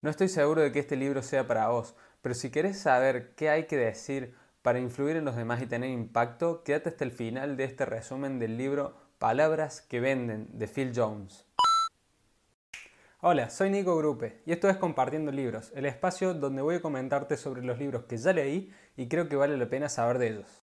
No estoy seguro de que este libro sea para vos, pero si querés saber qué hay que decir para influir en los demás y tener impacto, quédate hasta el final de este resumen del libro Palabras que venden de Phil Jones. Hola, soy Nico Grupe y esto es Compartiendo Libros, el espacio donde voy a comentarte sobre los libros que ya leí y creo que vale la pena saber de ellos.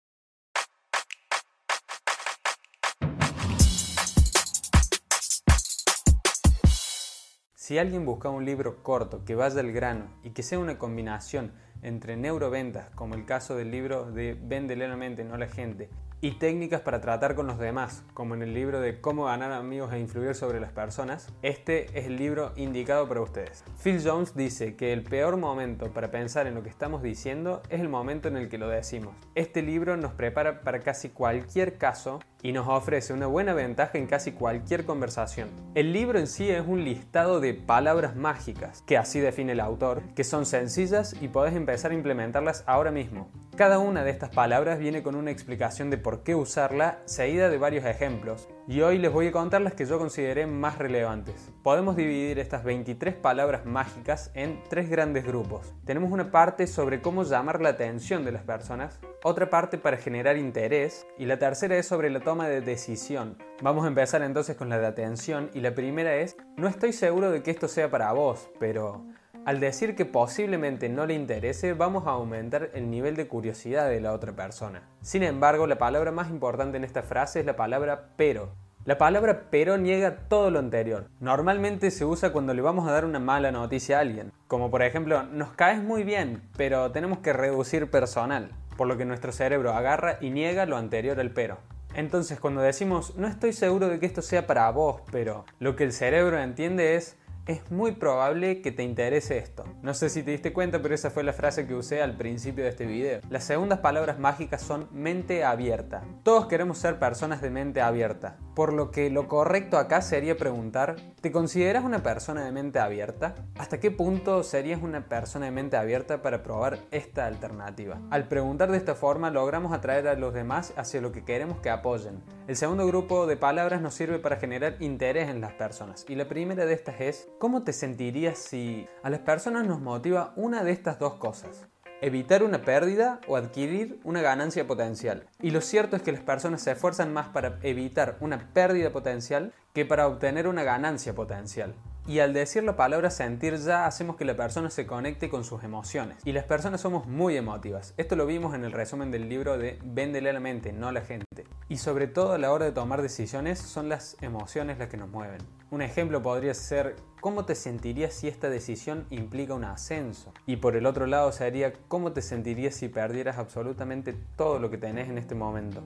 Si alguien busca un libro corto que vaya al grano y que sea una combinación entre neuroventas, como el caso del libro de Vende lentamente, no la gente, y técnicas para tratar con los demás, como en el libro de Cómo ganar amigos e influir sobre las personas, este es el libro indicado para ustedes. Phil Jones dice que el peor momento para pensar en lo que estamos diciendo es el momento en el que lo decimos. Este libro nos prepara para casi cualquier caso y nos ofrece una buena ventaja en casi cualquier conversación. El libro en sí es un listado de palabras mágicas, que así define el autor, que son sencillas y podés empezar a implementarlas ahora mismo. Cada una de estas palabras viene con una explicación de por qué usarla, seguida de varios ejemplos, y hoy les voy a contar las que yo consideré más relevantes. Podemos dividir estas 23 palabras mágicas en tres grandes grupos. Tenemos una parte sobre cómo llamar la atención de las personas, otra parte para generar interés y la tercera es sobre la toma de decisión. Vamos a empezar entonces con la de atención y la primera es, no estoy seguro de que esto sea para vos, pero al decir que posiblemente no le interese, vamos a aumentar el nivel de curiosidad de la otra persona. Sin embargo, la palabra más importante en esta frase es la palabra pero. La palabra pero niega todo lo anterior. Normalmente se usa cuando le vamos a dar una mala noticia a alguien. Como por ejemplo, nos caes muy bien, pero tenemos que reducir personal. Por lo que nuestro cerebro agarra y niega lo anterior al pero. Entonces cuando decimos no estoy seguro de que esto sea para vos, pero lo que el cerebro entiende es es muy probable que te interese esto. No sé si te diste cuenta, pero esa fue la frase que usé al principio de este video. Las segundas palabras mágicas son mente abierta. Todos queremos ser personas de mente abierta, por lo que lo correcto acá sería preguntar, ¿te consideras una persona de mente abierta? ¿Hasta qué punto serías una persona de mente abierta para probar esta alternativa? Al preguntar de esta forma logramos atraer a los demás hacia lo que queremos que apoyen. El segundo grupo de palabras nos sirve para generar interés en las personas y la primera de estas es ¿Cómo te sentirías si a las personas nos motiva una de estas dos cosas? Evitar una pérdida o adquirir una ganancia potencial. Y lo cierto es que las personas se esfuerzan más para evitar una pérdida potencial que para obtener una ganancia potencial. Y al decir la palabra sentir ya hacemos que la persona se conecte con sus emociones. Y las personas somos muy emotivas. Esto lo vimos en el resumen del libro de Véndele a la mente, no a la gente. Y sobre todo a la hora de tomar decisiones son las emociones las que nos mueven. Un ejemplo podría ser cómo te sentirías si esta decisión implica un ascenso. Y por el otro lado sería cómo te sentirías si perdieras absolutamente todo lo que tenés en este momento.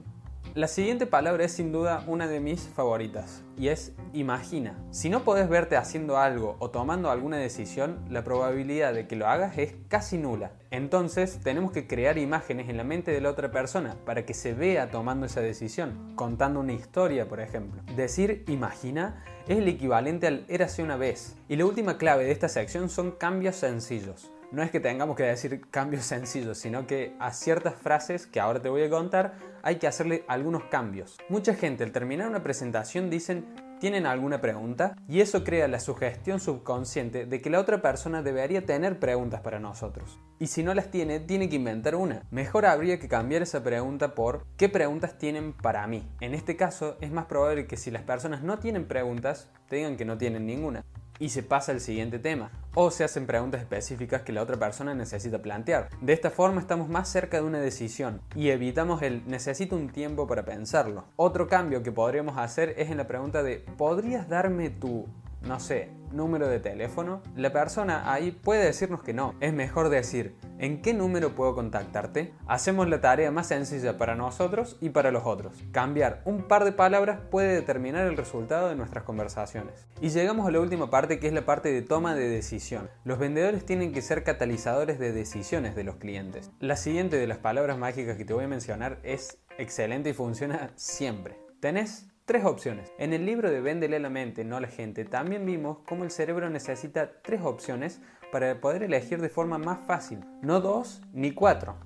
La siguiente palabra es sin duda una de mis favoritas y es imagina. Si no podés verte haciendo algo o tomando alguna decisión, la probabilidad de que lo hagas es casi nula. Entonces tenemos que crear imágenes en la mente de la otra persona para que se vea tomando esa decisión, contando una historia por ejemplo. Decir imagina es el equivalente al érase una vez. Y la última clave de esta sección son cambios sencillos no es que tengamos que decir cambios sencillos, sino que a ciertas frases que ahora te voy a contar hay que hacerle algunos cambios. Mucha gente al terminar una presentación dicen ¿Tienen alguna pregunta? Y eso crea la sugestión subconsciente de que la otra persona debería tener preguntas para nosotros. Y si no las tiene, tiene que inventar una. Mejor habría que cambiar esa pregunta por ¿qué preguntas tienen para mí? En este caso, es más probable que si las personas no tienen preguntas, te digan que no tienen ninguna y se pasa al siguiente tema. O se hacen preguntas específicas que la otra persona necesita plantear. De esta forma estamos más cerca de una decisión y evitamos el necesito un tiempo para pensarlo. Otro cambio que podríamos hacer es en la pregunta de ¿podrías darme tu no sé, número de teléfono, la persona ahí puede decirnos que no. Es mejor decir, ¿en qué número puedo contactarte? Hacemos la tarea más sencilla para nosotros y para los otros. Cambiar un par de palabras puede determinar el resultado de nuestras conversaciones. Y llegamos a la última parte que es la parte de toma de decisión. Los vendedores tienen que ser catalizadores de decisiones de los clientes. La siguiente de las palabras mágicas que te voy a mencionar es excelente y funciona siempre. Tenés Tres opciones. En el libro de Véndele la mente, no la gente, también vimos cómo el cerebro necesita tres opciones para poder elegir de forma más fácil. No dos ni cuatro.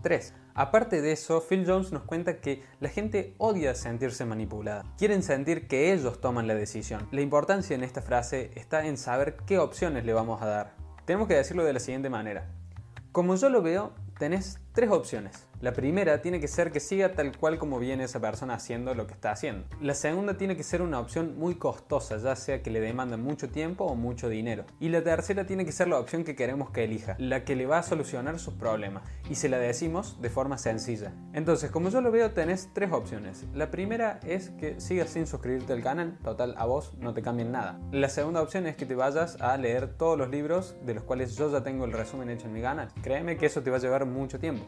Tres. Aparte de eso, Phil Jones nos cuenta que la gente odia sentirse manipulada. Quieren sentir que ellos toman la decisión. La importancia en esta frase está en saber qué opciones le vamos a dar. tenemos que decirlo de la siguiente manera. Como yo lo veo, tenés tres opciones. La primera tiene que ser que siga tal cual como viene esa persona haciendo lo que está haciendo. La segunda tiene que ser una opción muy costosa, ya sea que le demanda mucho tiempo o mucho dinero. Y la tercera tiene que ser la opción que queremos que elija, la que le va a solucionar sus problemas. Y se la decimos de forma sencilla. Entonces, como yo lo veo, tenés tres opciones. La primera es que sigas sin suscribirte al canal, total, a vos no te cambien nada. La segunda opción es que te vayas a leer todos los libros de los cuales yo ya tengo el resumen hecho en mi canal. Créeme que eso te va a llevar mucho tiempo.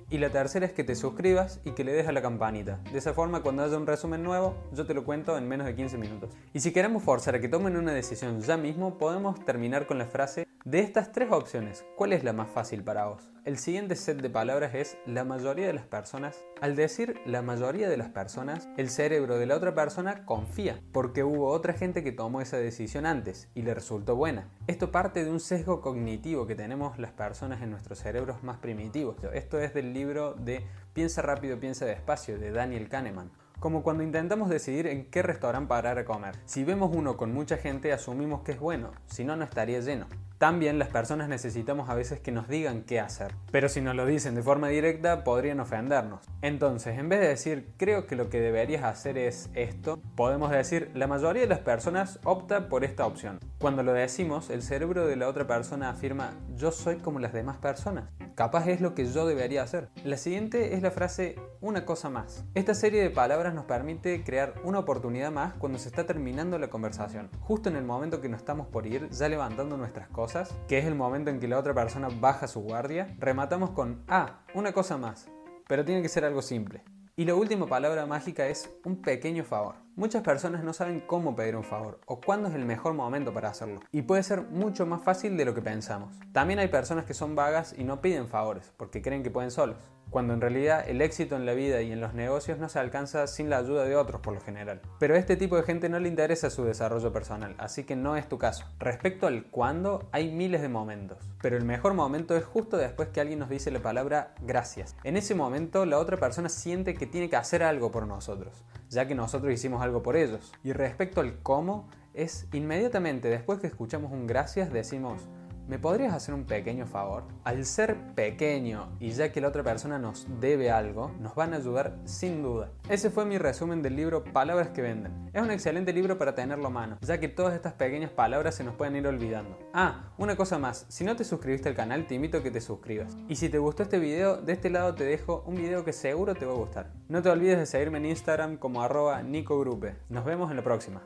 Y la tercera es que te suscribas y que le des a la campanita. De esa forma, cuando haya un resumen nuevo, yo te lo cuento en menos de 15 minutos. Y si queremos forzar a que tomen una decisión ya mismo, podemos terminar con la frase de estas tres opciones, ¿cuál es la más fácil para vos? El siguiente set de palabras es la mayoría de las personas. Al decir la mayoría de las personas, el cerebro de la otra persona confía, porque hubo otra gente que tomó esa decisión antes y le resultó buena. Esto parte de un sesgo cognitivo que tenemos las personas en nuestros cerebros más primitivos. Esto es del libro de Piensa rápido, piensa despacio de Daniel Kahneman. Como cuando intentamos decidir en qué restaurante parar a comer. Si vemos uno con mucha gente, asumimos que es bueno, si no, no estaría lleno. También las personas necesitamos a veces que nos digan qué hacer, pero si nos lo dicen de forma directa podrían ofendernos. Entonces, en vez de decir creo que lo que deberías hacer es esto, podemos decir la mayoría de las personas opta por esta opción. Cuando lo decimos, el cerebro de la otra persona afirma yo soy como las demás personas. Capaz es lo que yo debería hacer. La siguiente es la frase una cosa más. Esta serie de palabras nos permite crear una oportunidad más cuando se está terminando la conversación. Justo en el momento que nos estamos por ir, ya levantando nuestras cosas que es el momento en que la otra persona baja su guardia, rematamos con, ah, una cosa más, pero tiene que ser algo simple. Y la última palabra mágica es un pequeño favor. Muchas personas no saben cómo pedir un favor o cuándo es el mejor momento para hacerlo. Y puede ser mucho más fácil de lo que pensamos. También hay personas que son vagas y no piden favores porque creen que pueden solos cuando en realidad el éxito en la vida y en los negocios no se alcanza sin la ayuda de otros por lo general. Pero a este tipo de gente no le interesa su desarrollo personal, así que no es tu caso. Respecto al cuándo, hay miles de momentos, pero el mejor momento es justo después que alguien nos dice la palabra gracias. En ese momento la otra persona siente que tiene que hacer algo por nosotros, ya que nosotros hicimos algo por ellos. Y respecto al cómo, es inmediatamente después que escuchamos un gracias decimos, ¿Me podrías hacer un pequeño favor? Al ser pequeño y ya que la otra persona nos debe algo, nos van a ayudar sin duda. Ese fue mi resumen del libro Palabras que venden. Es un excelente libro para tenerlo a mano, ya que todas estas pequeñas palabras se nos pueden ir olvidando. Ah, una cosa más, si no te suscribiste al canal te invito a que te suscribas. Y si te gustó este video, de este lado te dejo un video que seguro te va a gustar. No te olvides de seguirme en Instagram como arroba nicogrupe. Nos vemos en la próxima.